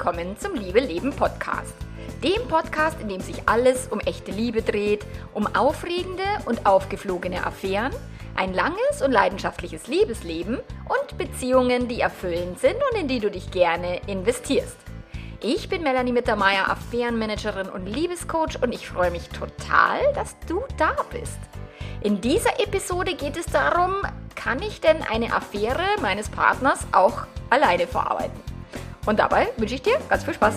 willkommen zum Liebe Leben Podcast. Dem Podcast, in dem sich alles um echte Liebe dreht, um aufregende und aufgeflogene Affären, ein langes und leidenschaftliches Liebesleben und Beziehungen, die erfüllend sind und in die du dich gerne investierst. Ich bin Melanie Mittermeier, Affärenmanagerin und Liebescoach und ich freue mich total, dass du da bist. In dieser Episode geht es darum, kann ich denn eine Affäre meines Partners auch alleine verarbeiten? Und dabei wünsche ich dir ganz viel Spaß.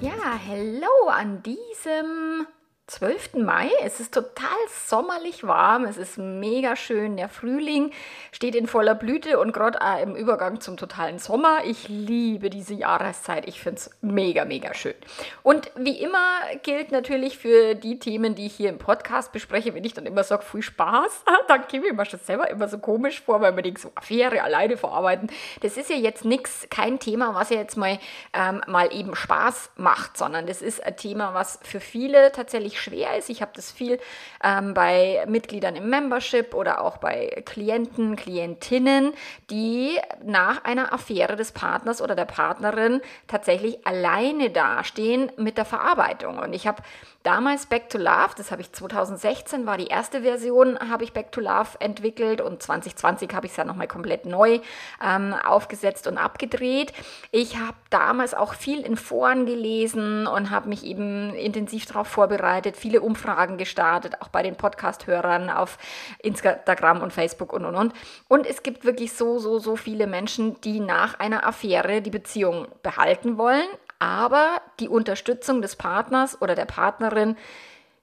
Ja, hello an diesem 12. Mai. Es ist total sommerlich warm, es ist mega schön. Der Frühling steht in voller Blüte und gerade im Übergang zum totalen Sommer. Ich liebe diese Jahreszeit. Ich finde es mega, mega schön. Und wie immer gilt natürlich für die Themen, die ich hier im Podcast bespreche, wenn ich dann immer sage, viel Spaß, dann gebe ich mir schon selber immer so komisch vor, weil man denkt, so Affäre alleine verarbeiten. Das ist ja jetzt nichts, kein Thema, was ja jetzt mal, ähm, mal eben Spaß macht, sondern das ist ein Thema, was für viele tatsächlich schwer ist. Ich habe das viel ähm, bei Mitgliedern im Membership oder auch bei Klienten, Klientinnen, die nach einer Affäre des Partners oder der Partnerin tatsächlich alleine dastehen mit der Verarbeitung. Und ich habe damals Back to Love, das habe ich 2016, war die erste Version, habe ich Back to Love entwickelt und 2020 habe ich es ja nochmal komplett neu ähm, aufgesetzt und abgedreht. Ich habe damals auch viel in Foren gelesen und habe mich eben intensiv darauf vorbereitet, viele Umfragen gestartet, auch bei den Podcast-Hörern auf Instagram und Facebook und und und. Und es gibt wirklich so, so, so viele Menschen, die nach einer Affäre die Beziehung behalten wollen, aber die Unterstützung des Partners oder der Partnerin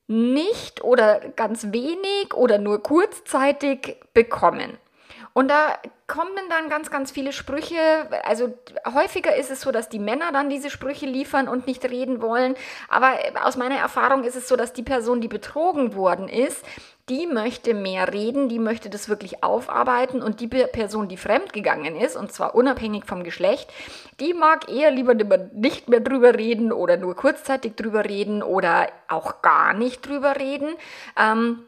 nicht oder ganz wenig oder nur kurzzeitig bekommen. Und da kommen dann ganz, ganz viele Sprüche. Also häufiger ist es so, dass die Männer dann diese Sprüche liefern und nicht reden wollen. Aber aus meiner Erfahrung ist es so, dass die Person, die betrogen worden ist, die möchte mehr reden, die möchte das wirklich aufarbeiten und die Person, die fremdgegangen ist, und zwar unabhängig vom Geschlecht, die mag eher lieber nicht mehr drüber reden oder nur kurzzeitig drüber reden oder auch gar nicht drüber reden. Ähm,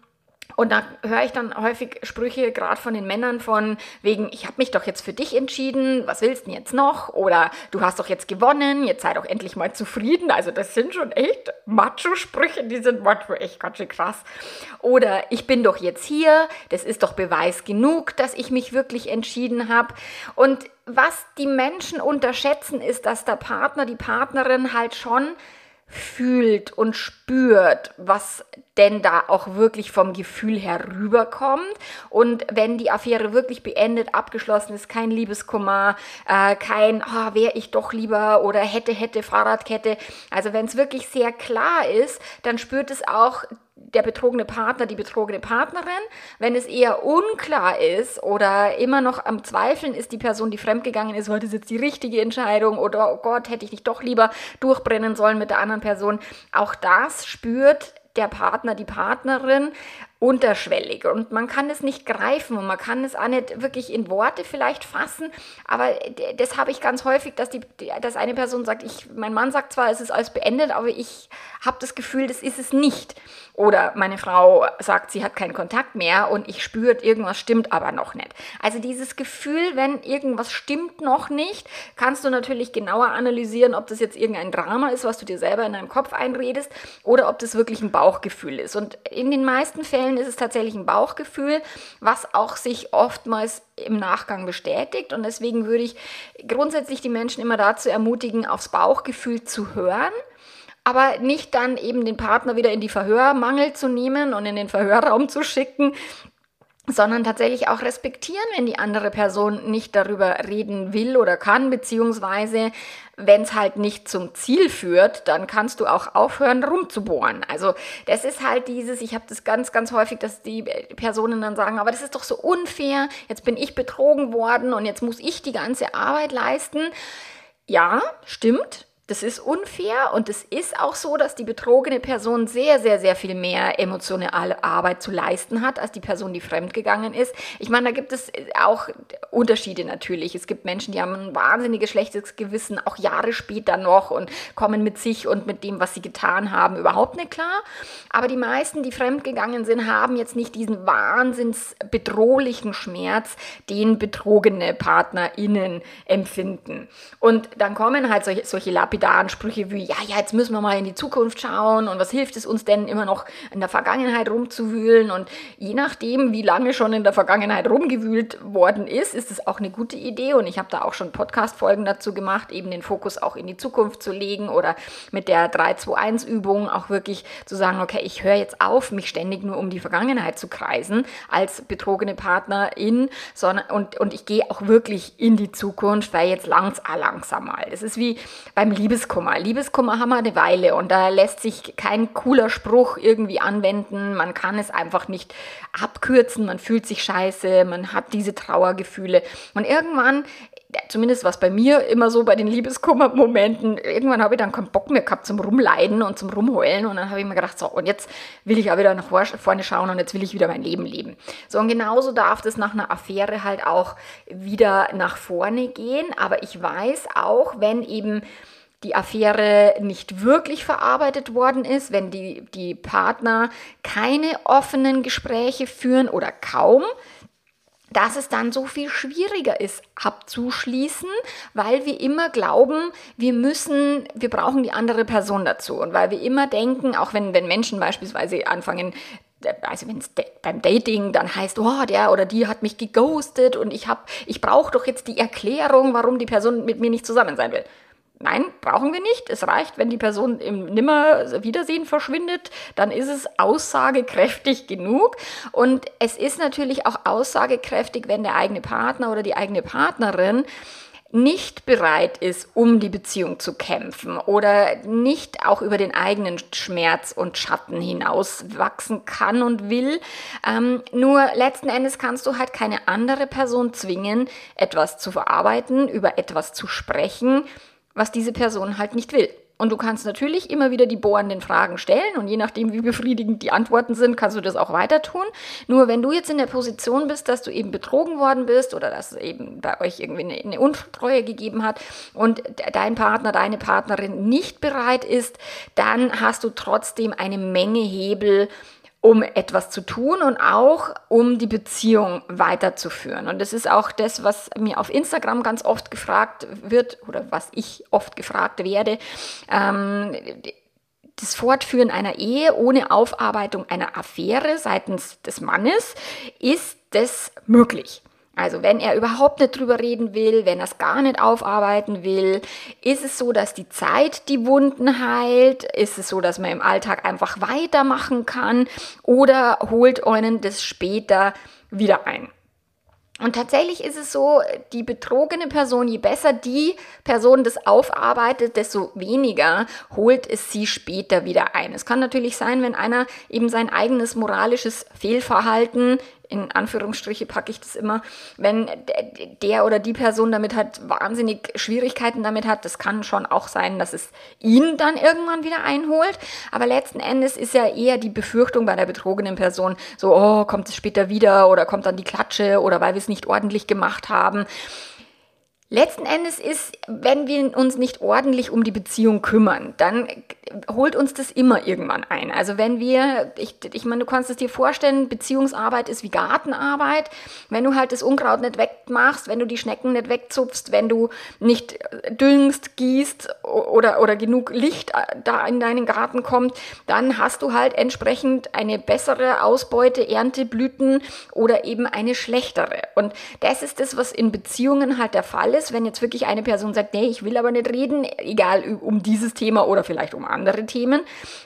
und da höre ich dann häufig Sprüche, gerade von den Männern, von wegen, ich habe mich doch jetzt für dich entschieden, was willst du denn jetzt noch? Oder du hast doch jetzt gewonnen, jetzt sei doch endlich mal zufrieden. Also das sind schon echt Macho-Sprüche, die sind manchmal echt ganz schön krass. Oder ich bin doch jetzt hier, das ist doch Beweis genug, dass ich mich wirklich entschieden habe. Und was die Menschen unterschätzen, ist, dass der Partner, die Partnerin halt schon fühlt und spürt, was denn da auch wirklich vom Gefühl her rüberkommt. Und wenn die Affäre wirklich beendet, abgeschlossen ist, kein Liebeskummer, äh, kein, oh, wäre ich doch lieber oder hätte, hätte, Fahrradkette. Also wenn es wirklich sehr klar ist, dann spürt es auch der betrogene Partner, die betrogene Partnerin. Wenn es eher unklar ist oder immer noch am Zweifeln ist, die Person, die fremdgegangen ist, war das jetzt die richtige Entscheidung oder oh Gott, hätte ich nicht doch lieber durchbrennen sollen mit der anderen Person. Auch das spürt der Partner, die Partnerin unterschwellig und man kann es nicht greifen und man kann es auch nicht wirklich in Worte vielleicht fassen, aber das habe ich ganz häufig, dass, die, dass eine Person sagt, ich, mein Mann sagt zwar, es ist alles beendet, aber ich habe das Gefühl, das ist es nicht. Oder meine Frau sagt, sie hat keinen Kontakt mehr und ich spüre, irgendwas stimmt aber noch nicht. Also dieses Gefühl, wenn irgendwas stimmt noch nicht, kannst du natürlich genauer analysieren, ob das jetzt irgendein Drama ist, was du dir selber in deinem Kopf einredest, oder ob das wirklich ein Bauchgefühl ist. Und in den meisten Fällen Fällen ist es tatsächlich ein Bauchgefühl, was auch sich oftmals im Nachgang bestätigt. Und deswegen würde ich grundsätzlich die Menschen immer dazu ermutigen, aufs Bauchgefühl zu hören aber nicht dann eben den Partner wieder in die Verhörmangel zu nehmen und in den Verhörraum zu schicken, sondern tatsächlich auch respektieren, wenn die andere Person nicht darüber reden will oder kann, beziehungsweise wenn es halt nicht zum Ziel führt, dann kannst du auch aufhören rumzubohren. Also das ist halt dieses, ich habe das ganz, ganz häufig, dass die Personen dann sagen, aber das ist doch so unfair, jetzt bin ich betrogen worden und jetzt muss ich die ganze Arbeit leisten. Ja, stimmt, das ist unfair und es ist auch so, dass die betrogene Person sehr, sehr, sehr viel mehr emotionale Arbeit zu leisten hat, als die Person, die fremdgegangen ist. Ich meine, da gibt es auch Unterschiede natürlich. Es gibt Menschen, die haben ein wahnsinniges schlechtes Gewissen, auch Jahre später noch und kommen mit sich und mit dem, was sie getan haben, überhaupt nicht klar. Aber die meisten, die fremdgegangen sind, haben jetzt nicht diesen wahnsinns bedrohlichen Schmerz, den betrogene PartnerInnen empfinden. Und dann kommen halt solche, solche lapidaren Sprüche wie, ja, ja, jetzt müssen wir mal in die Zukunft schauen und was hilft es uns denn immer noch in der Vergangenheit rumzuwühlen und je nachdem, wie lange schon in der Vergangenheit rumgewühlt worden ist, ist es auch eine gute Idee und ich habe da auch schon Podcast-Folgen dazu gemacht, eben den Fokus auch in die Zukunft zu legen oder mit der 3-2-1-Übung auch wirklich zu sagen, okay, ich höre jetzt auf, mich ständig nur um die Vergangenheit zu kreisen als betrogene Partnerin, sondern und, und ich gehe auch wirklich in die Zukunft, weil jetzt langs langsam mal. Es ist wie beim Liebeskummer. Liebeskummer haben wir eine Weile und da lässt sich kein cooler Spruch irgendwie anwenden. Man kann es einfach nicht abkürzen. Man fühlt sich scheiße, man hat diese Trauergefühle. Und irgendwann zumindest was bei mir immer so bei den Liebeskummer-Momenten, irgendwann habe ich dann keinen Bock mehr gehabt zum Rumleiden und zum Rumheulen und dann habe ich mir gedacht, so, und jetzt will ich auch wieder nach vorne schauen und jetzt will ich wieder mein Leben leben. So, und genauso darf das nach einer Affäre halt auch wieder nach vorne gehen, aber ich weiß auch, wenn eben die Affäre nicht wirklich verarbeitet worden ist, wenn die, die Partner keine offenen Gespräche führen oder kaum, dass es dann so viel schwieriger ist abzuschließen, weil wir immer glauben, wir müssen, wir brauchen die andere Person dazu und weil wir immer denken, auch wenn, wenn Menschen beispielsweise anfangen, also wenn es beim Dating dann heißt, oh, der oder die hat mich geghostet und ich ich brauche doch jetzt die Erklärung, warum die Person mit mir nicht zusammen sein will. Nein, brauchen wir nicht. Es reicht, wenn die Person im Nimmer-Wiedersehen verschwindet, dann ist es aussagekräftig genug. Und es ist natürlich auch aussagekräftig, wenn der eigene Partner oder die eigene Partnerin nicht bereit ist, um die Beziehung zu kämpfen oder nicht auch über den eigenen Schmerz und Schatten hinaus wachsen kann und will. Ähm, nur letzten Endes kannst du halt keine andere Person zwingen, etwas zu verarbeiten, über etwas zu sprechen, was diese Person halt nicht will. Und du kannst natürlich immer wieder die bohrenden Fragen stellen und je nachdem, wie befriedigend die Antworten sind, kannst du das auch weiter tun. Nur wenn du jetzt in der Position bist, dass du eben betrogen worden bist oder dass es eben bei euch irgendwie eine, eine Untreue gegeben hat und dein Partner, deine Partnerin nicht bereit ist, dann hast du trotzdem eine Menge Hebel, um etwas zu tun und auch um die Beziehung weiterzuführen. Und das ist auch das, was mir auf Instagram ganz oft gefragt wird oder was ich oft gefragt werde. Ähm, das Fortführen einer Ehe ohne Aufarbeitung einer Affäre seitens des Mannes, ist das möglich? Also wenn er überhaupt nicht drüber reden will, wenn er es gar nicht aufarbeiten will, ist es so, dass die Zeit die Wunden heilt? Ist es so, dass man im Alltag einfach weitermachen kann? Oder holt einen das später wieder ein? Und tatsächlich ist es so, die betrogene Person, je besser die Person das aufarbeitet, desto weniger holt es sie später wieder ein. Es kann natürlich sein, wenn einer eben sein eigenes moralisches Fehlverhalten in Anführungsstriche packe ich das immer, wenn der oder die Person damit halt wahnsinnig Schwierigkeiten damit hat, das kann schon auch sein, dass es ihn dann irgendwann wieder einholt. Aber letzten Endes ist ja eher die Befürchtung bei der betrogenen Person so, oh, kommt es später wieder oder kommt dann die Klatsche oder weil wir es nicht ordentlich gemacht haben. Letzten Endes ist, wenn wir uns nicht ordentlich um die Beziehung kümmern, dann holt uns das immer irgendwann ein. Also wenn wir, ich, ich meine, du kannst es dir vorstellen, Beziehungsarbeit ist wie Gartenarbeit. Wenn du halt das Unkraut nicht wegmachst, wenn du die Schnecken nicht wegzupfst, wenn du nicht düngst, gießt oder, oder genug Licht da in deinen Garten kommt, dann hast du halt entsprechend eine bessere Ausbeute, Ernteblüten oder eben eine schlechtere. Und das ist das, was in Beziehungen halt der Fall ist ist, wenn jetzt wirklich eine Person sagt, nee, ich will aber nicht reden, egal um dieses Thema oder vielleicht um andere Themen,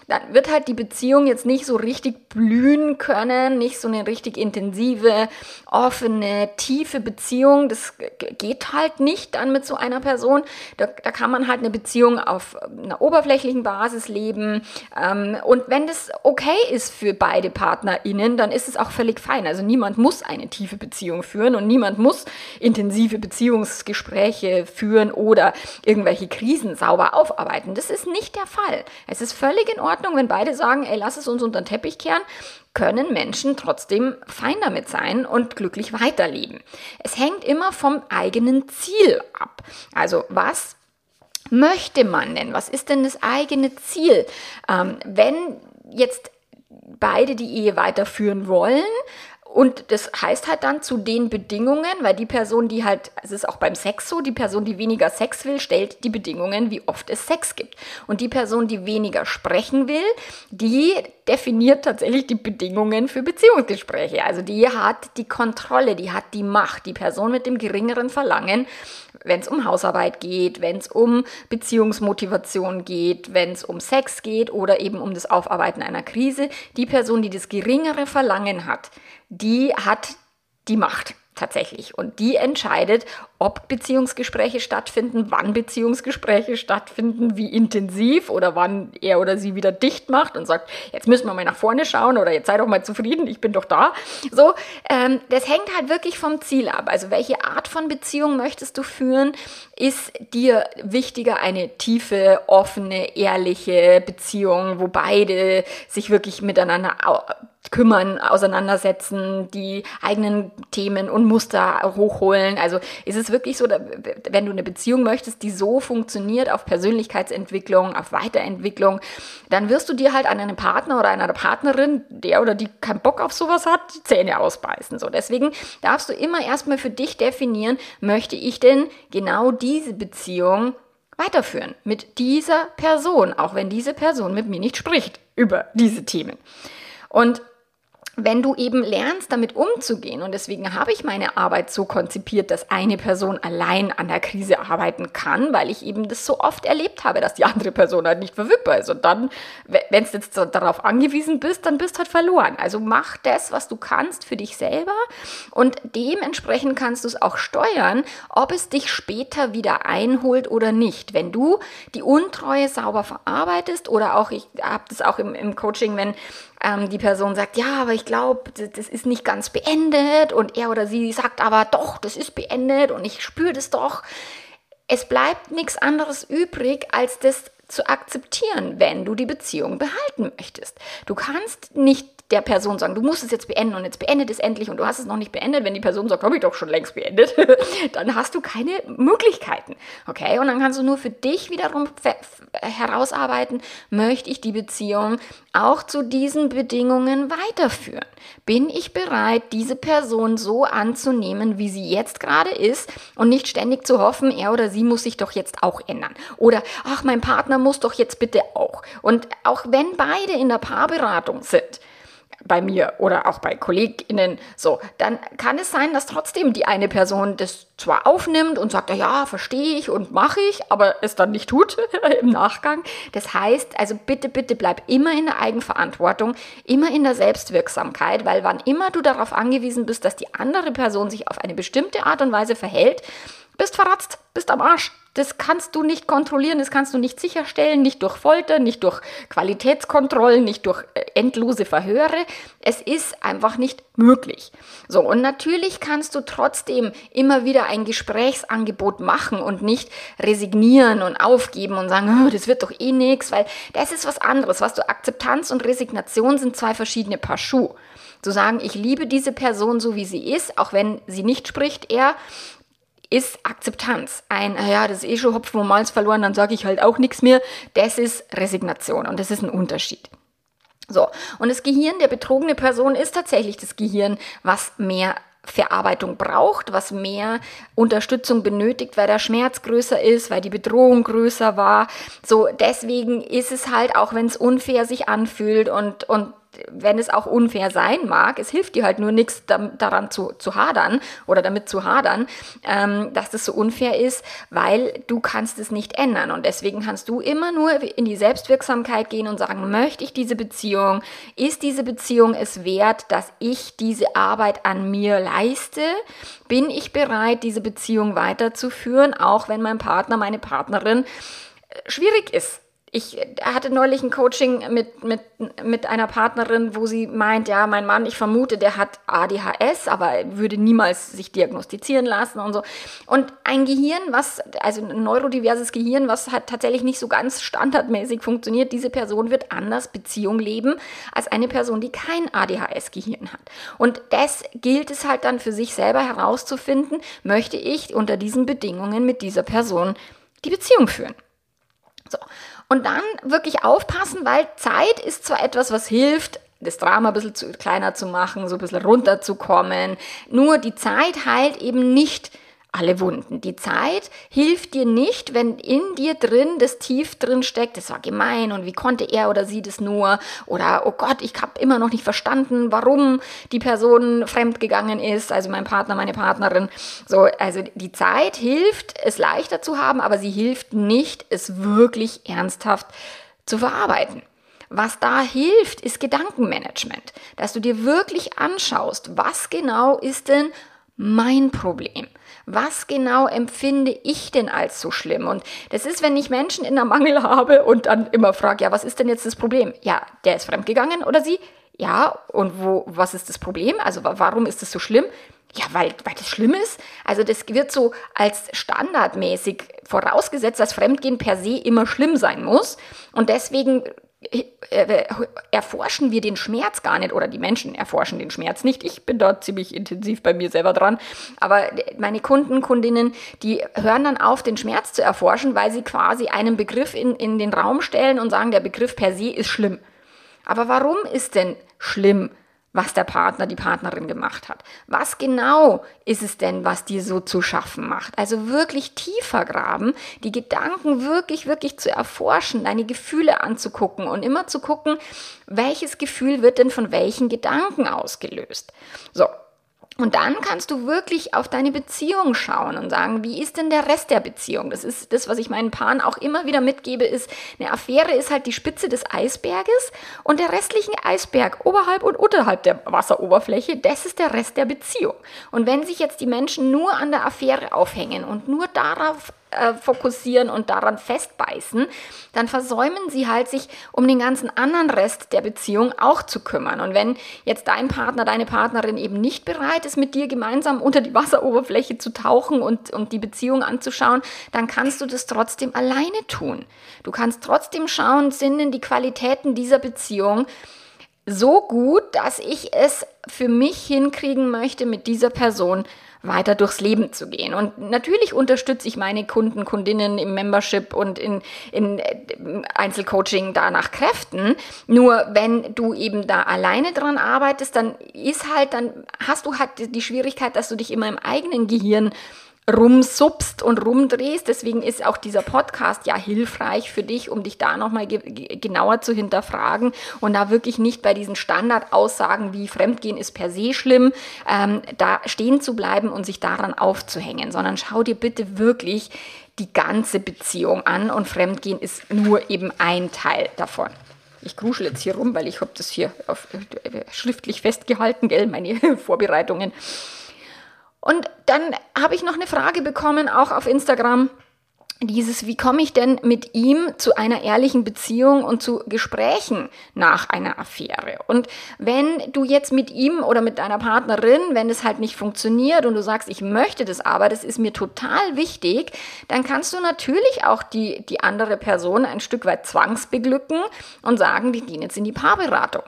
dann wird halt die Beziehung jetzt nicht so richtig blühen können, nicht so eine richtig intensive, offene, tiefe Beziehung. Das geht halt nicht dann mit so einer Person. Da, da kann man halt eine Beziehung auf einer oberflächlichen Basis leben. Ähm, und wenn das okay ist für beide PartnerInnen, dann ist es auch völlig fein. Also niemand muss eine tiefe Beziehung führen und niemand muss intensive Beziehungsgespräche Beziehungsgespräche führen oder irgendwelche Krisen sauber aufarbeiten. Das ist nicht der Fall. Es ist völlig in Ordnung, wenn beide sagen, ey, lass es uns unter den Teppich kehren, können Menschen trotzdem fein damit sein und glücklich weiterleben. Es hängt immer vom eigenen Ziel ab. Also was möchte man denn? Was ist denn das eigene Ziel? Ähm, wenn jetzt beide die Ehe weiterführen wollen, und das heißt halt dann zu den Bedingungen, weil die Person, die halt, es ist auch beim Sex so, die Person, die weniger Sex will, stellt die Bedingungen, wie oft es Sex gibt. Und die Person, die weniger sprechen will, die definiert tatsächlich die Bedingungen für Beziehungsgespräche. Also die hat die Kontrolle, die hat die Macht. Die Person mit dem geringeren Verlangen, wenn es um Hausarbeit geht, wenn es um Beziehungsmotivation geht, wenn es um Sex geht oder eben um das Aufarbeiten einer Krise, die Person, die das geringere Verlangen hat, die hat die Macht tatsächlich. Und die entscheidet, ob Beziehungsgespräche stattfinden, wann Beziehungsgespräche stattfinden, wie intensiv oder wann er oder sie wieder dicht macht und sagt, jetzt müssen wir mal nach vorne schauen oder jetzt sei doch mal zufrieden, ich bin doch da. So, ähm, das hängt halt wirklich vom Ziel ab. Also welche Art von Beziehung möchtest du führen? Ist dir wichtiger eine tiefe, offene, ehrliche Beziehung, wo beide sich wirklich miteinander kümmern, auseinandersetzen, die eigenen Themen und Muster hochholen. Also ist es wirklich so, wenn du eine Beziehung möchtest, die so funktioniert auf Persönlichkeitsentwicklung, auf Weiterentwicklung, dann wirst du dir halt an einem Partner oder einer Partnerin, der oder die keinen Bock auf sowas hat, die Zähne ausbeißen. So, deswegen darfst du immer erstmal für dich definieren, möchte ich denn genau diese Beziehung weiterführen mit dieser Person, auch wenn diese Person mit mir nicht spricht über diese Themen. Und wenn du eben lernst, damit umzugehen, und deswegen habe ich meine Arbeit so konzipiert, dass eine Person allein an der Krise arbeiten kann, weil ich eben das so oft erlebt habe, dass die andere Person halt nicht verfügbar ist. Und dann, wenn du jetzt darauf angewiesen bist, dann bist du halt verloren. Also mach das, was du kannst für dich selber und dementsprechend kannst du es auch steuern, ob es dich später wieder einholt oder nicht. Wenn du die Untreue sauber verarbeitest oder auch, ich habe das auch im, im Coaching, wenn ähm, die Person sagt, ja, aber ich glaube, das ist nicht ganz beendet und er oder sie sagt aber, doch, das ist beendet und ich spüre das doch. Es bleibt nichts anderes übrig, als das zu akzeptieren, wenn du die Beziehung behalten möchtest. Du kannst nicht der Person sagen, du musst es jetzt beenden und jetzt beendet es endlich und du hast es noch nicht beendet. Wenn die Person sagt, habe ich doch schon längst beendet, dann hast du keine Möglichkeiten. Okay, und dann kannst du nur für dich wiederum herausarbeiten, möchte ich die Beziehung auch zu diesen Bedingungen weiterführen? Bin ich bereit, diese Person so anzunehmen, wie sie jetzt gerade ist und nicht ständig zu hoffen, er oder sie muss sich doch jetzt auch ändern? Oder, ach, mein Partner muss doch jetzt bitte auch. Und auch wenn beide in der Paarberatung sind, bei mir oder auch bei KollegInnen so, dann kann es sein, dass trotzdem die eine Person das zwar aufnimmt und sagt, ja, verstehe ich und mache ich, aber es dann nicht tut im Nachgang. Das heißt, also bitte, bitte bleib immer in der Eigenverantwortung, immer in der Selbstwirksamkeit, weil wann immer du darauf angewiesen bist, dass die andere Person sich auf eine bestimmte Art und Weise verhält, bist verratzt, bist am Arsch. Das kannst du nicht kontrollieren, das kannst du nicht sicherstellen, nicht durch Folter, nicht durch Qualitätskontrollen, nicht durch äh, endlose Verhöre. Es ist einfach nicht möglich. So, und natürlich kannst du trotzdem immer wieder ein Gesprächsangebot machen und nicht resignieren und aufgeben und sagen, oh, das wird doch eh nichts, weil das ist was anderes. Was du Akzeptanz und Resignation sind zwei verschiedene Paar Schuhe. Zu sagen, ich liebe diese Person so, wie sie ist, auch wenn sie nicht spricht, er ist Akzeptanz. Ein, ja, das ist eh schon Hopfen und Malz verloren, dann sage ich halt auch nichts mehr. Das ist Resignation und das ist ein Unterschied. So, und das Gehirn der betrogene Person ist tatsächlich das Gehirn, was mehr Verarbeitung braucht, was mehr Unterstützung benötigt, weil der Schmerz größer ist, weil die Bedrohung größer war. So, deswegen ist es halt, auch wenn es unfair sich anfühlt und, und wenn es auch unfair sein mag, es hilft dir halt nur nichts daran zu, zu hadern oder damit zu hadern, ähm, dass das so unfair ist, weil du kannst es nicht ändern. Und deswegen kannst du immer nur in die Selbstwirksamkeit gehen und sagen, möchte ich diese Beziehung? Ist diese Beziehung es wert, dass ich diese Arbeit an mir leiste? Bin ich bereit, diese Beziehung weiterzuführen, auch wenn mein Partner, meine Partnerin äh, schwierig ist? Ich hatte neulich ein Coaching mit, mit, mit einer Partnerin, wo sie meint, ja, mein Mann, ich vermute, der hat ADHS, aber würde niemals sich diagnostizieren lassen und so. Und ein Gehirn, was, also ein neurodiverses Gehirn, was hat tatsächlich nicht so ganz standardmäßig funktioniert, diese Person wird anders Beziehung leben als eine Person, die kein ADHS-Gehirn hat. Und das gilt es halt dann für sich selber herauszufinden, möchte ich unter diesen Bedingungen mit dieser Person die Beziehung führen. So. Und dann wirklich aufpassen, weil Zeit ist zwar etwas, was hilft, das Drama ein bisschen zu, kleiner zu machen, so ein bisschen runterzukommen. Nur die Zeit heilt eben nicht alle Wunden. Die Zeit hilft dir nicht, wenn in dir drin das tief drin steckt, das war gemein und wie konnte er oder sie das nur oder oh Gott, ich habe immer noch nicht verstanden, warum die Person fremdgegangen ist, also mein Partner, meine Partnerin. So, also die Zeit hilft, es leichter zu haben, aber sie hilft nicht, es wirklich ernsthaft zu verarbeiten. Was da hilft, ist Gedankenmanagement, dass du dir wirklich anschaust, was genau ist denn mein Problem? Was genau empfinde ich denn als so schlimm? Und das ist, wenn ich Menschen in der Mangel habe und dann immer frage, ja, was ist denn jetzt das Problem? Ja, der ist fremdgegangen oder sie? Ja, und wo, was ist das Problem? Also warum ist das so schlimm? Ja, weil, weil das schlimm ist. Also das wird so als standardmäßig vorausgesetzt, dass Fremdgehen per se immer schlimm sein muss. Und deswegen erforschen wir den Schmerz gar nicht oder die Menschen erforschen den Schmerz nicht. Ich bin da ziemlich intensiv bei mir selber dran. Aber meine Kunden, Kundinnen, die hören dann auf, den Schmerz zu erforschen, weil sie quasi einen Begriff in, in den Raum stellen und sagen, der Begriff per se ist schlimm. Aber warum ist denn schlimm? Was der Partner, die Partnerin gemacht hat. Was genau ist es denn, was dir so zu schaffen macht? Also wirklich tiefer graben, die Gedanken wirklich, wirklich zu erforschen, deine Gefühle anzugucken und immer zu gucken, welches Gefühl wird denn von welchen Gedanken ausgelöst. So, und dann kannst du wirklich auf deine Beziehung schauen und sagen, wie ist denn der Rest der Beziehung? Das ist das, was ich meinen Paaren auch immer wieder mitgebe, ist, eine Affäre ist halt die Spitze des Eisberges und der restliche Eisberg oberhalb und unterhalb der Wasseroberfläche, das ist der Rest der Beziehung. Und wenn sich jetzt die Menschen nur an der Affäre aufhängen und nur darauf äh, fokussieren und daran festbeißen, dann versäumen sie halt sich um den ganzen anderen Rest der Beziehung auch zu kümmern. Und wenn jetzt dein Partner, deine Partnerin eben nicht bereit ist, mit dir gemeinsam unter die Wasseroberfläche zu tauchen und, und die Beziehung anzuschauen, dann kannst du das trotzdem alleine tun. Du kannst trotzdem schauen, sind denn die Qualitäten dieser Beziehung so gut, dass ich es für mich hinkriegen möchte, mit dieser Person weiter durchs Leben zu gehen. Und natürlich unterstütze ich meine Kunden, Kundinnen im Membership und in, in äh, Einzelcoaching da nach Kräften. Nur wenn du eben da alleine dran arbeitest, dann ist halt, dann hast du halt die Schwierigkeit, dass du dich immer im eigenen Gehirn rumsupst und rumdrehst. Deswegen ist auch dieser Podcast ja hilfreich für dich, um dich da nochmal ge genauer zu hinterfragen und da wirklich nicht bei diesen Standardaussagen wie Fremdgehen ist per se schlimm, ähm, da stehen zu bleiben und sich daran aufzuhängen, sondern schau dir bitte wirklich die ganze Beziehung an und Fremdgehen ist nur eben ein Teil davon. Ich kruschel jetzt hier rum, weil ich habe das hier auf, äh, schriftlich festgehalten, gell, meine Vorbereitungen. Und dann habe ich noch eine Frage bekommen, auch auf Instagram. Dieses, wie komme ich denn mit ihm zu einer ehrlichen Beziehung und zu Gesprächen nach einer Affäre? Und wenn du jetzt mit ihm oder mit deiner Partnerin, wenn es halt nicht funktioniert und du sagst, ich möchte das aber, das ist mir total wichtig, dann kannst du natürlich auch die, die andere Person ein Stück weit zwangsbeglücken und sagen, wir gehen jetzt in die Paarberatung.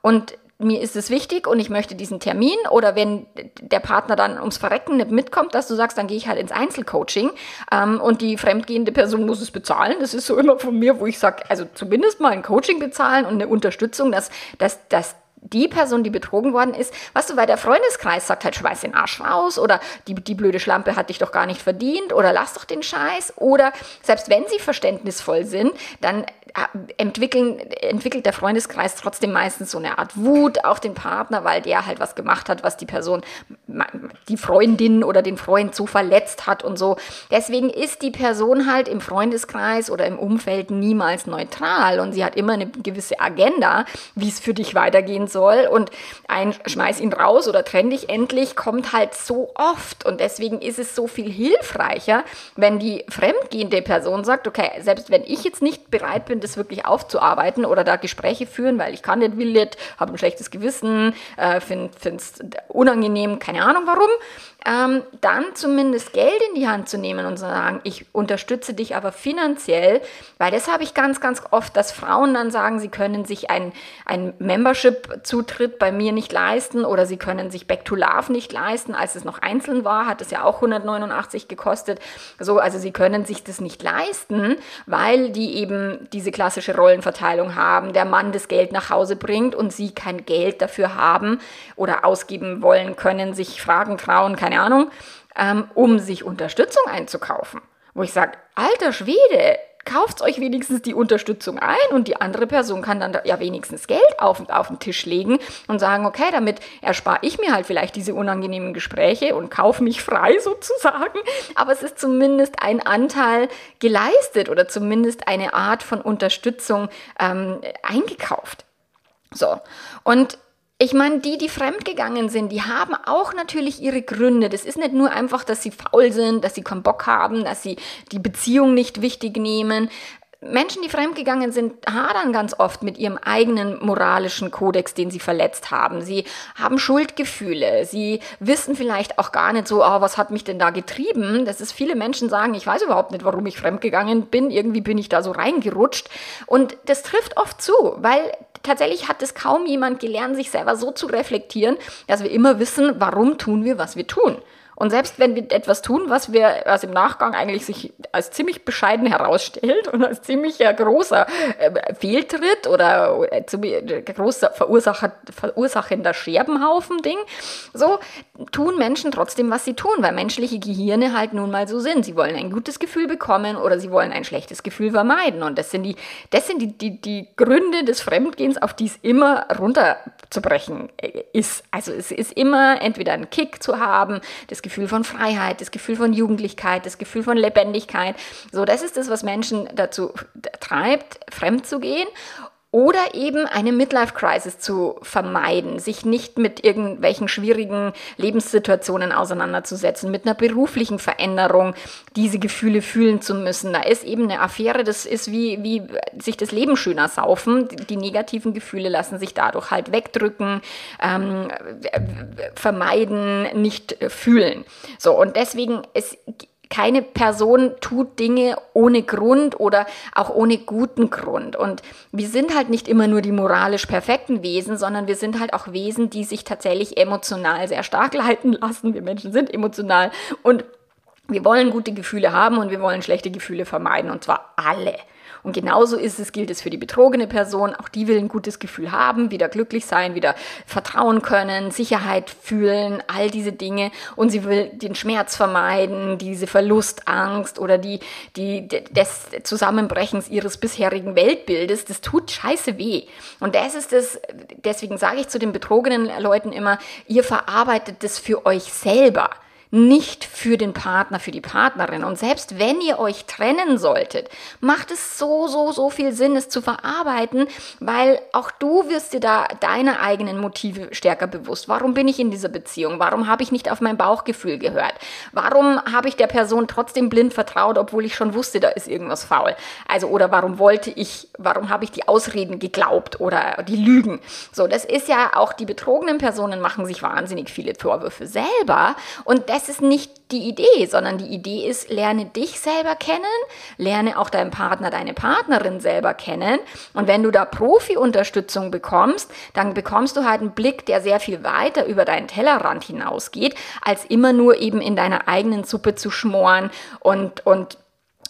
Und mir ist es wichtig und ich möchte diesen Termin oder wenn der Partner dann ums Verrecken nicht mitkommt, dass du sagst, dann gehe ich halt ins Einzelcoaching ähm, und die fremdgehende Person muss es bezahlen. Das ist so immer von mir, wo ich sage, also zumindest mal ein Coaching bezahlen und eine Unterstützung, dass, dass, dass die Person, die betrogen worden ist, was du, weil der Freundeskreis sagt halt, schmeiß den Arsch raus oder die, die blöde Schlampe hat dich doch gar nicht verdient oder lass doch den Scheiß oder selbst wenn sie verständnisvoll sind, dann äh, entwickeln, entwickelt der Freundeskreis trotzdem meistens so eine Art Wut auf den Partner, weil der halt was gemacht hat, was die Person die Freundin oder den Freund so verletzt hat und so. Deswegen ist die Person halt im Freundeskreis oder im Umfeld niemals neutral und sie hat immer eine gewisse Agenda, wie es für dich weitergehen soll und ein Schmeiß ihn raus oder trenn dich endlich kommt halt so oft. Und deswegen ist es so viel hilfreicher, wenn die fremdgehende Person sagt, okay, selbst wenn ich jetzt nicht bereit bin, das wirklich aufzuarbeiten oder da Gespräche führen, weil ich kann nicht, will nicht, habe ein schlechtes Gewissen, äh, finde es unangenehm, keine Ahnung warum, ähm, dann zumindest Geld in die Hand zu nehmen und zu sagen, ich unterstütze dich aber finanziell, weil das habe ich ganz, ganz oft, dass Frauen dann sagen, sie können sich ein, ein Membership-Zutritt bei mir nicht leisten oder sie können sich Back to Love nicht leisten. Als es noch einzeln war, hat es ja auch 189 gekostet. So, also sie können sich das nicht leisten, weil die eben diese klassische Rollenverteilung haben, der Mann das Geld nach Hause bringt und sie kein Geld dafür haben oder ausgeben wollen können, sich fragen, trauen, keine keine Ahnung, ähm, um sich Unterstützung einzukaufen. Wo ich sage, alter Schwede, kauft euch wenigstens die Unterstützung ein und die andere Person kann dann ja wenigstens Geld auf, auf den Tisch legen und sagen, okay, damit erspare ich mir halt vielleicht diese unangenehmen Gespräche und kaufe mich frei sozusagen. Aber es ist zumindest ein Anteil geleistet oder zumindest eine Art von Unterstützung ähm, eingekauft. So, und ich meine, die, die fremdgegangen sind, die haben auch natürlich ihre Gründe. Das ist nicht nur einfach, dass sie faul sind, dass sie keinen Bock haben, dass sie die Beziehung nicht wichtig nehmen. Menschen, die fremdgegangen sind, hadern ganz oft mit ihrem eigenen moralischen Kodex, den sie verletzt haben. Sie haben Schuldgefühle. Sie wissen vielleicht auch gar nicht so, oh, was hat mich denn da getrieben? Das ist viele Menschen sagen, ich weiß überhaupt nicht, warum ich fremdgegangen bin. Irgendwie bin ich da so reingerutscht. Und das trifft oft zu, weil tatsächlich hat es kaum jemand gelernt, sich selber so zu reflektieren, dass wir immer wissen, warum tun wir, was wir tun. Und selbst wenn wir etwas tun, was wir, was im Nachgang eigentlich sich als ziemlich bescheiden herausstellt und als ziemlich äh, großer äh, Fehltritt oder äh, äh, großer Verursacher, verursachender Scherbenhaufen-Ding, so tun Menschen trotzdem, was sie tun, weil menschliche Gehirne halt nun mal so sind. Sie wollen ein gutes Gefühl bekommen oder sie wollen ein schlechtes Gefühl vermeiden. Und das sind die, das sind die, die, die Gründe des Fremdgehens, auf die es immer runterzubrechen äh, ist. Also es ist immer entweder ein Kick zu haben, das Gefühl Gefühl von Freiheit, das Gefühl von Jugendlichkeit, das Gefühl von Lebendigkeit. So, das ist das, was Menschen dazu treibt, fremd zu gehen oder eben eine Midlife-Crisis zu vermeiden, sich nicht mit irgendwelchen schwierigen Lebenssituationen auseinanderzusetzen, mit einer beruflichen Veränderung diese Gefühle fühlen zu müssen. Da ist eben eine Affäre, das ist wie, wie sich das Leben schöner saufen. Die negativen Gefühle lassen sich dadurch halt wegdrücken, ähm, vermeiden, nicht fühlen. So, und deswegen, es keine Person tut Dinge ohne Grund oder auch ohne guten Grund. Und wir sind halt nicht immer nur die moralisch perfekten Wesen, sondern wir sind halt auch Wesen, die sich tatsächlich emotional sehr stark leiten lassen. Wir Menschen sind emotional und wir wollen gute Gefühle haben und wir wollen schlechte Gefühle vermeiden und zwar alle. Und genauso ist es, gilt es für die betrogene Person. Auch die will ein gutes Gefühl haben, wieder glücklich sein, wieder vertrauen können, Sicherheit fühlen, all diese Dinge. Und sie will den Schmerz vermeiden, diese Verlustangst oder die, die, des Zusammenbrechens ihres bisherigen Weltbildes. Das tut scheiße weh. Und das ist es, deswegen sage ich zu den betrogenen Leuten immer, ihr verarbeitet das für euch selber nicht für den Partner, für die Partnerin. Und selbst wenn ihr euch trennen solltet, macht es so, so, so viel Sinn, es zu verarbeiten, weil auch du wirst dir da deine eigenen Motive stärker bewusst. Warum bin ich in dieser Beziehung? Warum habe ich nicht auf mein Bauchgefühl gehört? Warum habe ich der Person trotzdem blind vertraut, obwohl ich schon wusste, da ist irgendwas faul? Also, oder warum wollte ich, warum habe ich die Ausreden geglaubt oder die Lügen? So, das ist ja auch die betrogenen Personen machen sich wahnsinnig viele Vorwürfe selber und das das ist nicht die Idee, sondern die Idee ist, lerne dich selber kennen, lerne auch deinen Partner, deine Partnerin selber kennen. Und wenn du da Profi-Unterstützung bekommst, dann bekommst du halt einen Blick, der sehr viel weiter über deinen Tellerrand hinausgeht, als immer nur eben in deiner eigenen Suppe zu schmoren und, und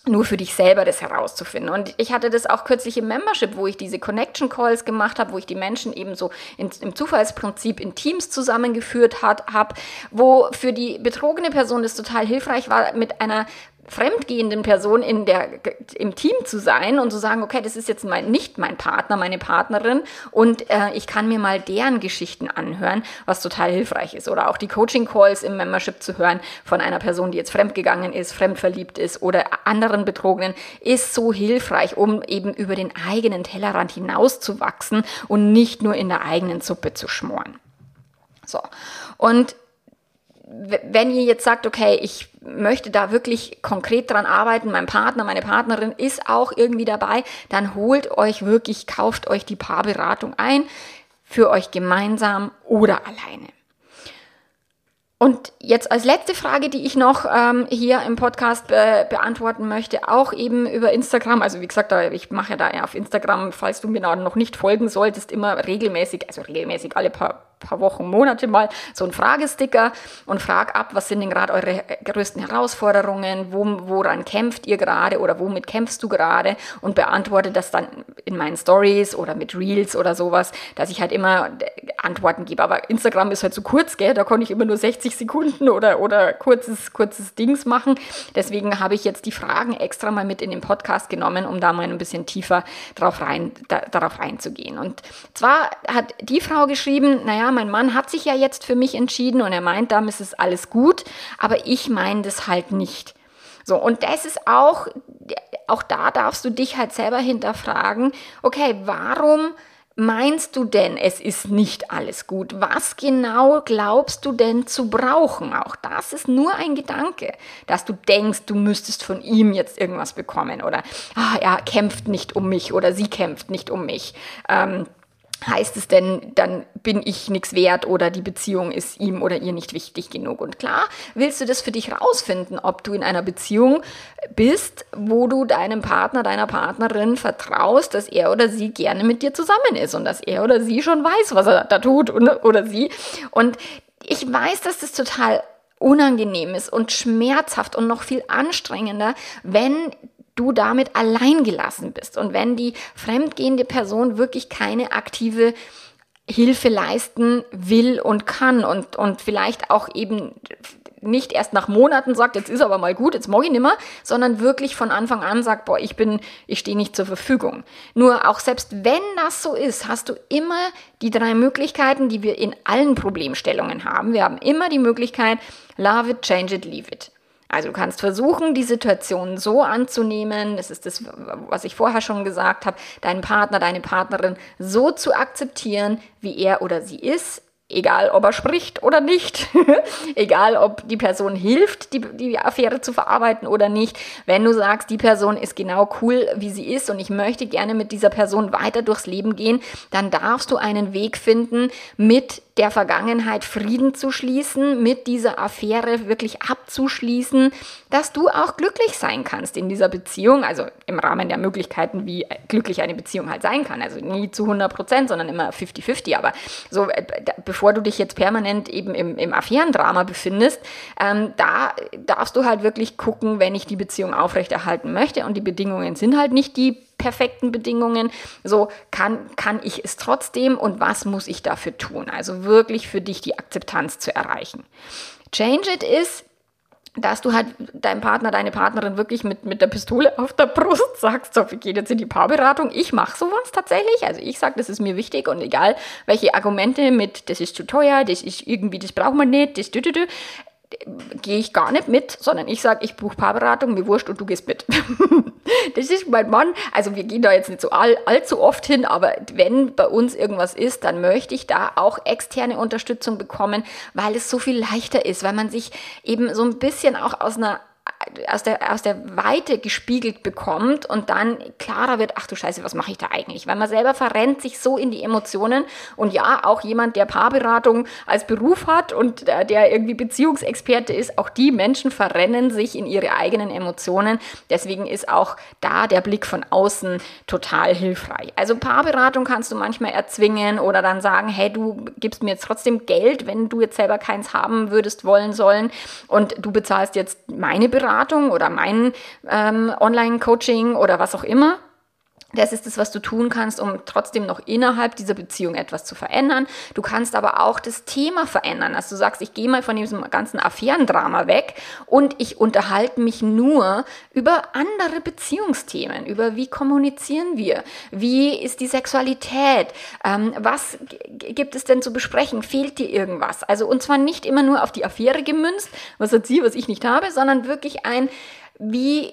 nur für dich selber das herauszufinden. Und ich hatte das auch kürzlich im Membership, wo ich diese Connection Calls gemacht habe, wo ich die Menschen eben so in, im Zufallsprinzip in Teams zusammengeführt habe, wo für die betrogene Person das total hilfreich war, mit einer fremdgehenden Person in der, im Team zu sein und zu sagen, okay, das ist jetzt mein, nicht mein Partner, meine Partnerin und äh, ich kann mir mal deren Geschichten anhören, was total hilfreich ist. Oder auch die Coaching-Calls im Membership zu hören von einer Person, die jetzt fremdgegangen ist, fremdverliebt ist oder anderen Betrogenen, ist so hilfreich, um eben über den eigenen Tellerrand hinauszuwachsen und nicht nur in der eigenen Suppe zu schmoren. So. Und wenn ihr jetzt sagt, okay, ich möchte da wirklich konkret dran arbeiten, mein Partner, meine Partnerin ist auch irgendwie dabei, dann holt euch wirklich, kauft euch die Paarberatung ein, für euch gemeinsam oder alleine. Und jetzt als letzte Frage, die ich noch ähm, hier im Podcast be beantworten möchte, auch eben über Instagram. Also wie gesagt, ich mache ja da auf Instagram, falls du mir noch nicht folgen solltest, immer regelmäßig, also regelmäßig alle paar paar Wochen, Monate mal so ein Fragesticker und frag ab, was sind denn gerade eure größten Herausforderungen, wo, woran kämpft ihr gerade oder womit kämpfst du gerade und beantworte das dann in meinen Stories oder mit Reels oder sowas, dass ich halt immer Antworten gebe. Aber Instagram ist halt zu so kurz, gell? da konnte ich immer nur 60 Sekunden oder, oder kurzes, kurzes Dings machen. Deswegen habe ich jetzt die Fragen extra mal mit in den Podcast genommen, um da mal ein bisschen tiefer drauf rein, da, darauf reinzugehen. Und zwar hat die Frau geschrieben, naja, mein Mann hat sich ja jetzt für mich entschieden und er meint, damit ist alles gut, aber ich meine das halt nicht. So, und das ist auch, auch da darfst du dich halt selber hinterfragen, okay, warum meinst du denn, es ist nicht alles gut? Was genau glaubst du denn zu brauchen? Auch das ist nur ein Gedanke, dass du denkst, du müsstest von ihm jetzt irgendwas bekommen oder ah, er kämpft nicht um mich oder sie kämpft nicht um mich. Ähm, heißt es denn, dann bin ich nichts wert oder die Beziehung ist ihm oder ihr nicht wichtig genug. Und klar, willst du das für dich rausfinden, ob du in einer Beziehung bist, wo du deinem Partner, deiner Partnerin vertraust, dass er oder sie gerne mit dir zusammen ist und dass er oder sie schon weiß, was er da tut oder sie. Und ich weiß, dass das total unangenehm ist und schmerzhaft und noch viel anstrengender, wenn du damit allein gelassen bist und wenn die fremdgehende Person wirklich keine aktive Hilfe leisten will und kann und, und vielleicht auch eben nicht erst nach Monaten sagt, jetzt ist aber mal gut, jetzt mag ich nimmer, sondern wirklich von Anfang an sagt, boah, ich bin, ich stehe nicht zur Verfügung. Nur auch selbst wenn das so ist, hast du immer die drei Möglichkeiten, die wir in allen Problemstellungen haben. Wir haben immer die Möglichkeit, love it, change it, leave it. Also du kannst versuchen, die Situation so anzunehmen, das ist das, was ich vorher schon gesagt habe, deinen Partner, deine Partnerin so zu akzeptieren, wie er oder sie ist, egal ob er spricht oder nicht, egal ob die Person hilft, die, die Affäre zu verarbeiten oder nicht. Wenn du sagst, die Person ist genau cool, wie sie ist und ich möchte gerne mit dieser Person weiter durchs Leben gehen, dann darfst du einen Weg finden, mit der Vergangenheit Frieden zu schließen, mit dieser Affäre wirklich abzuschließen, dass du auch glücklich sein kannst in dieser Beziehung, also im Rahmen der Möglichkeiten, wie glücklich eine Beziehung halt sein kann. Also nie zu 100 Prozent, sondern immer 50-50. Aber so, äh, bevor du dich jetzt permanent eben im, im Affärendrama befindest, ähm, da darfst du halt wirklich gucken, wenn ich die Beziehung aufrechterhalten möchte und die Bedingungen sind halt nicht die perfekten Bedingungen. So kann, kann ich es trotzdem und was muss ich dafür tun? Also wirklich für dich die Akzeptanz zu erreichen. Change it ist, dass du halt deinem Partner, deine Partnerin wirklich mit, mit der Pistole auf der Brust sagst, so, wir gehen jetzt in die Paarberatung. Ich mache sowas tatsächlich. Also ich sage, das ist mir wichtig und egal, welche Argumente mit, das ist zu teuer, das ist irgendwie, das braucht man nicht, das, dü, dü, dü gehe ich gar nicht mit, sondern ich sage, ich buche Paarberatung, mir wurscht und du gehst mit. das ist mein Mann. Also wir gehen da jetzt nicht so all, allzu oft hin, aber wenn bei uns irgendwas ist, dann möchte ich da auch externe Unterstützung bekommen, weil es so viel leichter ist, weil man sich eben so ein bisschen auch aus einer aus der, aus der Weite gespiegelt bekommt und dann klarer wird, ach du Scheiße, was mache ich da eigentlich? Weil man selber verrennt sich so in die Emotionen und ja, auch jemand, der Paarberatung als Beruf hat und der irgendwie Beziehungsexperte ist, auch die Menschen verrennen sich in ihre eigenen Emotionen. Deswegen ist auch da der Blick von außen total hilfreich. Also Paarberatung kannst du manchmal erzwingen oder dann sagen, hey, du gibst mir jetzt trotzdem Geld, wenn du jetzt selber keins haben würdest wollen sollen und du bezahlst jetzt meine Beratung oder mein ähm, Online-Coaching oder was auch immer. Das ist das, was du tun kannst, um trotzdem noch innerhalb dieser Beziehung etwas zu verändern. Du kannst aber auch das Thema verändern. Also du sagst, ich gehe mal von diesem ganzen Affärendrama weg und ich unterhalte mich nur über andere Beziehungsthemen, über wie kommunizieren wir, wie ist die Sexualität, ähm, was gibt es denn zu besprechen, fehlt dir irgendwas. Also und zwar nicht immer nur auf die Affäre gemünzt, was hat sie, was ich nicht habe, sondern wirklich ein wie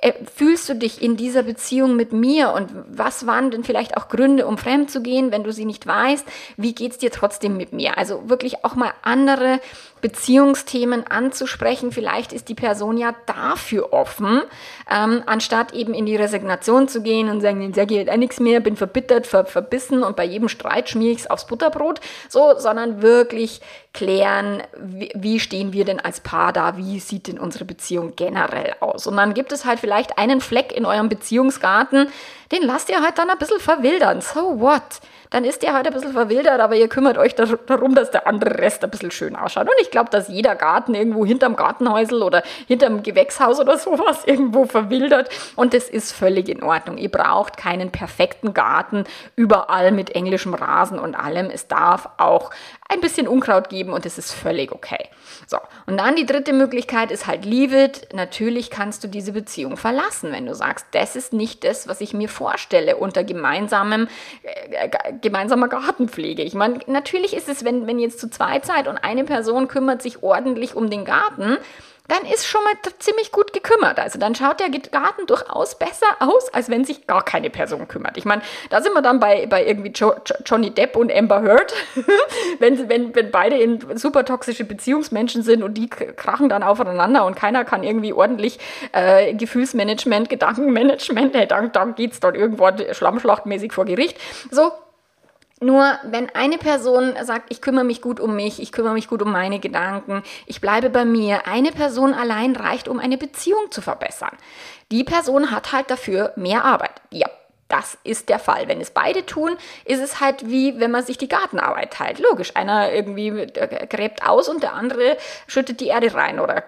äh, fühlst du dich in dieser Beziehung mit mir und was waren denn vielleicht auch Gründe, um fremd zu gehen, wenn du sie nicht weißt? Wie geht's dir trotzdem mit mir? Also wirklich auch mal andere Beziehungsthemen anzusprechen. Vielleicht ist die Person ja dafür offen, ähm, anstatt eben in die Resignation zu gehen und sagen, ich sage jetzt nichts mehr, bin verbittert, ver verbissen und bei jedem Streit schmier ich es aufs Butterbrot. So, sondern wirklich klären, wie, wie stehen wir denn als Paar da? Wie sieht denn unsere Beziehung generell aus? Und dann gibt es halt vielleicht einen Fleck in eurem Beziehungsgarten, den lasst ihr halt dann ein bisschen verwildern. So what? Dann ist der halt ein bisschen verwildert, aber ihr kümmert euch darum, dass der andere Rest ein bisschen schön ausschaut. Und ich glaube, dass jeder Garten irgendwo hinterm Gartenhäusel oder hinterm Gewächshaus oder sowas irgendwo verwildert. Und das ist völlig in Ordnung. Ihr braucht keinen perfekten Garten überall mit englischem Rasen und allem. Es darf auch ein bisschen Unkraut geben und es ist völlig okay. So, und dann die dritte Möglichkeit ist halt leave it. Natürlich kannst du diese Beziehung verlassen, wenn du sagst, das ist nicht das, was ich mir vorstelle unter gemeinsamem, äh, gemeinsamer Gartenpflege. Ich meine, natürlich ist es, wenn, wenn jetzt zu zweit seid und eine Person kümmert sich ordentlich um den Garten, dann ist schon mal ziemlich gut gekümmert. Also dann schaut der Garten durchaus besser aus, als wenn sich gar keine Person kümmert. Ich meine, da sind wir dann bei, bei irgendwie jo jo Johnny Depp und Amber Heard. wenn, wenn, wenn beide in super toxische Beziehungsmenschen sind und die krachen dann aufeinander und keiner kann irgendwie ordentlich äh, Gefühlsmanagement, Gedankenmanagement, hey, dann, dann geht es dort irgendwo schlammschlachtmäßig vor Gericht. So, nur wenn eine Person sagt, ich kümmere mich gut um mich, ich kümmere mich gut um meine Gedanken, ich bleibe bei mir, eine Person allein reicht, um eine Beziehung zu verbessern. Die Person hat halt dafür mehr Arbeit. Ja, das ist der Fall. Wenn es beide tun, ist es halt wie, wenn man sich die Gartenarbeit teilt. Logisch, einer irgendwie gräbt aus und der andere schüttet die Erde rein oder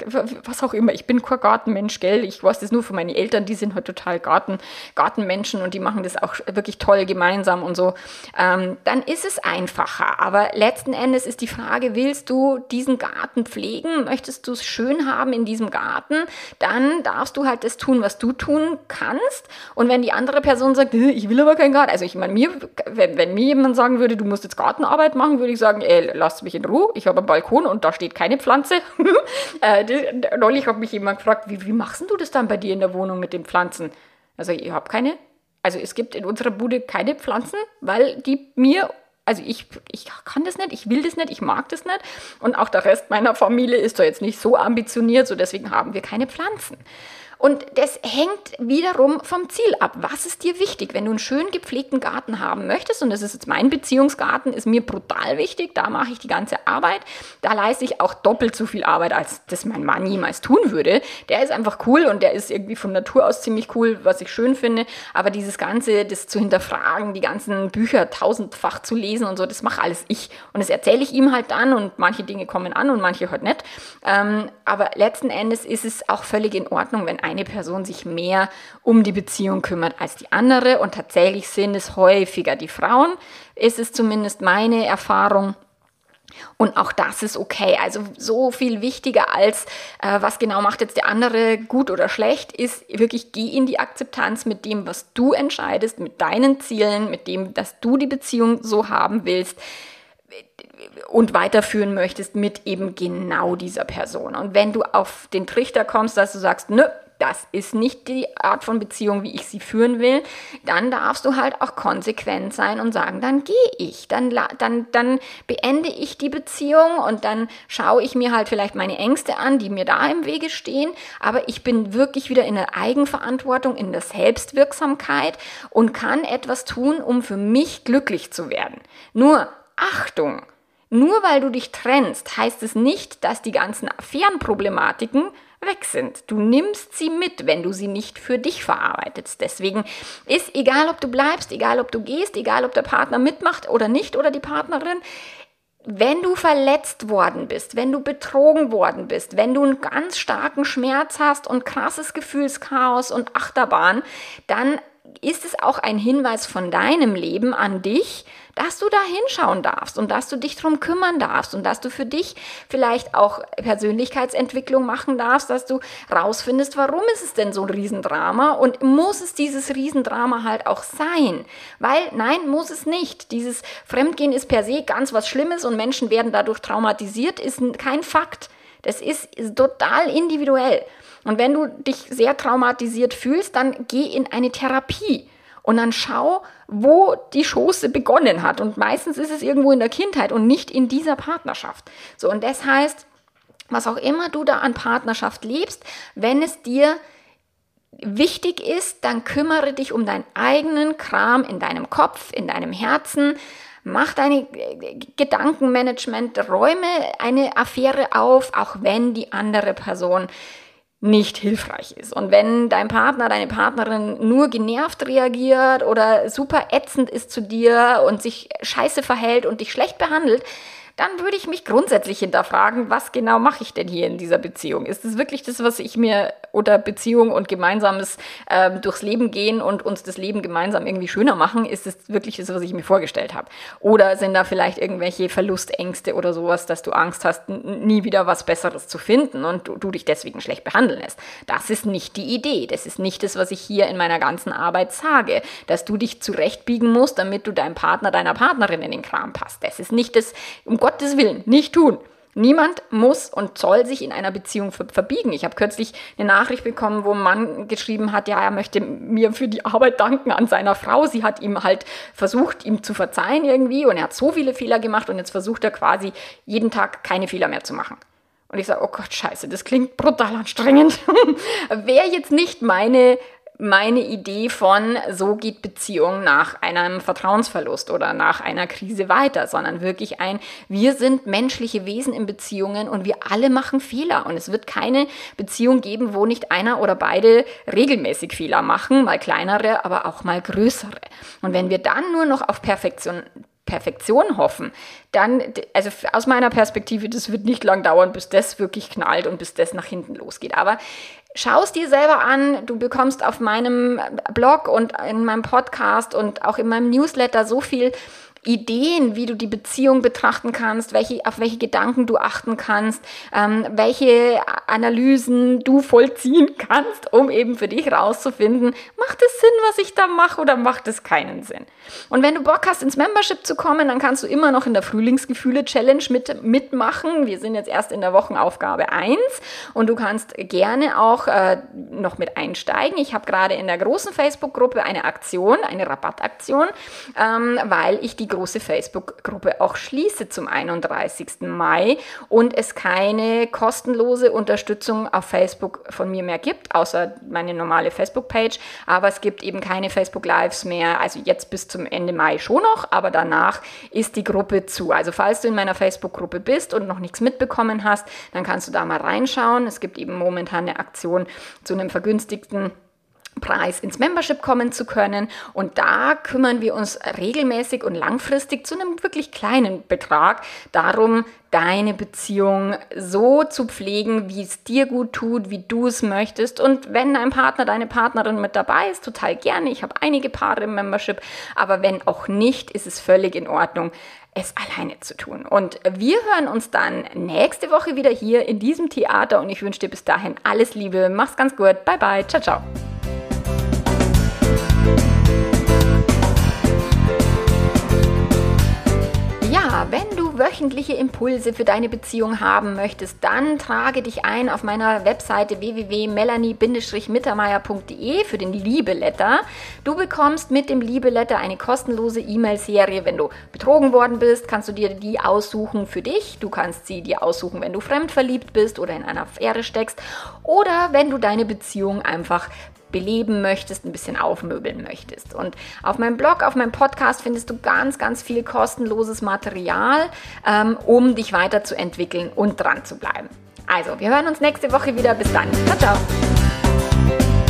was auch immer. Ich bin kein Gartenmensch, gell? Ich weiß das nur von meinen Eltern, die sind halt total Garten, Gartenmenschen und die machen das auch wirklich toll gemeinsam und so. Ähm, dann ist es einfacher. Aber letzten Endes ist die Frage, willst du diesen Garten pflegen? Möchtest du es schön haben in diesem Garten? Dann darfst du halt das tun, was du tun kannst. Und wenn die andere Person sagt, sagt, ich will aber keinen Garten. Also ich meine, mir, wenn, wenn mir jemand sagen würde, du musst jetzt Gartenarbeit machen, würde ich sagen, ey, lass mich in Ruhe, ich habe einen Balkon und da steht keine Pflanze. äh, neulich hat mich jemand gefragt, wie, wie machst du das dann bei dir in der Wohnung mit den Pflanzen? Also ich habe keine. Also es gibt in unserer Bude keine Pflanzen, weil die mir also ich, ich kann das nicht, ich will das nicht, ich mag das nicht. Und auch der Rest meiner Familie ist da jetzt nicht so ambitioniert, so deswegen haben wir keine Pflanzen. Und das hängt wiederum vom Ziel ab. Was ist dir wichtig? Wenn du einen schön gepflegten Garten haben möchtest, und das ist jetzt mein Beziehungsgarten, ist mir brutal wichtig, da mache ich die ganze Arbeit. Da leiste ich auch doppelt so viel Arbeit, als das mein Mann jemals tun würde. Der ist einfach cool und der ist irgendwie von Natur aus ziemlich cool, was ich schön finde. Aber dieses Ganze, das zu hinterfragen, die ganzen Bücher tausendfach zu lesen und so, das mache alles ich. Und das erzähle ich ihm halt dann und manche Dinge kommen an und manche halt nicht. Ähm, aber letzten Endes ist es auch völlig in Ordnung, wenn ein eine Person sich mehr um die Beziehung kümmert als die andere und tatsächlich sind es häufiger die Frauen, ist es zumindest meine Erfahrung. Und auch das ist okay. Also so viel wichtiger als, äh, was genau macht jetzt der andere gut oder schlecht, ist wirklich, geh in die Akzeptanz mit dem, was du entscheidest, mit deinen Zielen, mit dem, dass du die Beziehung so haben willst und weiterführen möchtest mit eben genau dieser Person. Und wenn du auf den Trichter kommst, dass du sagst, nö, das ist nicht die Art von Beziehung, wie ich sie führen will, dann darfst du halt auch konsequent sein und sagen, dann gehe ich, dann, dann, dann beende ich die Beziehung und dann schaue ich mir halt vielleicht meine Ängste an, die mir da im Wege stehen, aber ich bin wirklich wieder in der Eigenverantwortung, in der Selbstwirksamkeit und kann etwas tun, um für mich glücklich zu werden. Nur Achtung! Nur weil du dich trennst, heißt es nicht, dass die ganzen Affärenproblematiken weg sind. Du nimmst sie mit, wenn du sie nicht für dich verarbeitest. Deswegen ist egal, ob du bleibst, egal, ob du gehst, egal, ob der Partner mitmacht oder nicht oder die Partnerin, wenn du verletzt worden bist, wenn du betrogen worden bist, wenn du einen ganz starken Schmerz hast und krasses Gefühlschaos und Achterbahn, dann ist es auch ein Hinweis von deinem Leben an dich, dass du da hinschauen darfst und dass du dich drum kümmern darfst und dass du für dich vielleicht auch Persönlichkeitsentwicklung machen darfst, dass du rausfindest, warum ist es denn so ein Riesendrama und muss es dieses Riesendrama halt auch sein? Weil nein, muss es nicht. Dieses Fremdgehen ist per se ganz was Schlimmes und Menschen werden dadurch traumatisiert, ist kein Fakt. Das ist total individuell. Und wenn du dich sehr traumatisiert fühlst, dann geh in eine Therapie und dann schau, wo die Schoße begonnen hat. Und meistens ist es irgendwo in der Kindheit und nicht in dieser Partnerschaft. So, und das heißt, was auch immer du da an Partnerschaft lebst, wenn es dir wichtig ist, dann kümmere dich um deinen eigenen Kram in deinem Kopf, in deinem Herzen. Mach deine Gedankenmanagement, räume eine Affäre auf, auch wenn die andere Person nicht hilfreich ist. Und wenn dein Partner, deine Partnerin nur genervt reagiert oder super ätzend ist zu dir und sich scheiße verhält und dich schlecht behandelt, dann würde ich mich grundsätzlich hinterfragen, was genau mache ich denn hier in dieser Beziehung? Ist es wirklich das, was ich mir oder Beziehung und gemeinsames äh, durchs Leben gehen und uns das Leben gemeinsam irgendwie schöner machen? Ist es wirklich das, was ich mir vorgestellt habe? Oder sind da vielleicht irgendwelche Verlustängste oder sowas, dass du Angst hast, nie wieder was Besseres zu finden und du, du dich deswegen schlecht behandeln lässt? Das ist nicht die Idee. Das ist nicht das, was ich hier in meiner ganzen Arbeit sage, dass du dich zurechtbiegen musst, damit du deinem Partner, deiner Partnerin in den Kram passt. Das ist nicht das, um Gottes Willen, nicht tun. Niemand muss und soll sich in einer Beziehung verbiegen. Ich habe kürzlich eine Nachricht bekommen, wo ein Mann geschrieben hat, ja, er möchte mir für die Arbeit danken an seiner Frau. Sie hat ihm halt versucht, ihm zu verzeihen irgendwie und er hat so viele Fehler gemacht und jetzt versucht er quasi jeden Tag keine Fehler mehr zu machen. Und ich sage, oh Gott, scheiße, das klingt brutal anstrengend. Wäre jetzt nicht meine meine Idee von, so geht Beziehung nach einem Vertrauensverlust oder nach einer Krise weiter, sondern wirklich ein, wir sind menschliche Wesen in Beziehungen und wir alle machen Fehler und es wird keine Beziehung geben, wo nicht einer oder beide regelmäßig Fehler machen, mal kleinere, aber auch mal größere. Und wenn wir dann nur noch auf Perfektion Perfektion hoffen, dann, also aus meiner Perspektive, das wird nicht lang dauern, bis das wirklich knallt und bis das nach hinten losgeht. Aber schau es dir selber an. Du bekommst auf meinem Blog und in meinem Podcast und auch in meinem Newsletter so viel Ideen, wie du die Beziehung betrachten kannst, welche, auf welche Gedanken du achten kannst, ähm, welche Analysen du vollziehen kannst, um eben für dich rauszufinden, macht es Sinn, was ich da mache oder macht es keinen Sinn. Und wenn du Bock hast, ins Membership zu kommen, dann kannst du immer noch in der Frühlingsgefühle-Challenge mit, mitmachen. Wir sind jetzt erst in der Wochenaufgabe 1 und du kannst gerne auch äh, noch mit einsteigen. Ich habe gerade in der großen Facebook-Gruppe eine Aktion, eine Rabattaktion, ähm, weil ich die große Facebook-Gruppe auch schließe zum 31. Mai und es keine kostenlose Unterstützung auf Facebook von mir mehr gibt, außer meine normale Facebook-Page. Aber es gibt eben keine Facebook-Lives mehr, also jetzt bis zum Ende Mai schon noch, aber danach ist die Gruppe zu. Also falls du in meiner Facebook-Gruppe bist und noch nichts mitbekommen hast, dann kannst du da mal reinschauen. Es gibt eben momentan eine Aktion zu einem vergünstigten Preis ins Membership kommen zu können. Und da kümmern wir uns regelmäßig und langfristig zu einem wirklich kleinen Betrag darum, deine Beziehung so zu pflegen, wie es dir gut tut, wie du es möchtest. Und wenn dein Partner, deine Partnerin mit dabei ist, total gerne. Ich habe einige Paare im Membership, aber wenn auch nicht, ist es völlig in Ordnung es alleine zu tun. Und wir hören uns dann nächste Woche wieder hier in diesem Theater und ich wünsche dir bis dahin alles Liebe. Mach's ganz gut. Bye bye. Ciao, ciao. Wöchentliche Impulse für deine Beziehung haben möchtest, dann trage dich ein auf meiner Webseite www.melanie-mittermeier.de für den Liebeletter. Du bekommst mit dem Liebeletter eine kostenlose E-Mail-Serie. Wenn du betrogen worden bist, kannst du dir die aussuchen für dich. Du kannst sie dir aussuchen, wenn du fremdverliebt bist oder in einer Affäre steckst oder wenn du deine Beziehung einfach beleben möchtest, ein bisschen aufmöbeln möchtest. Und auf meinem Blog, auf meinem Podcast findest du ganz, ganz viel kostenloses Material, ähm, um dich weiterzuentwickeln und dran zu bleiben. Also, wir hören uns nächste Woche wieder. Bis dann. Ciao, ciao.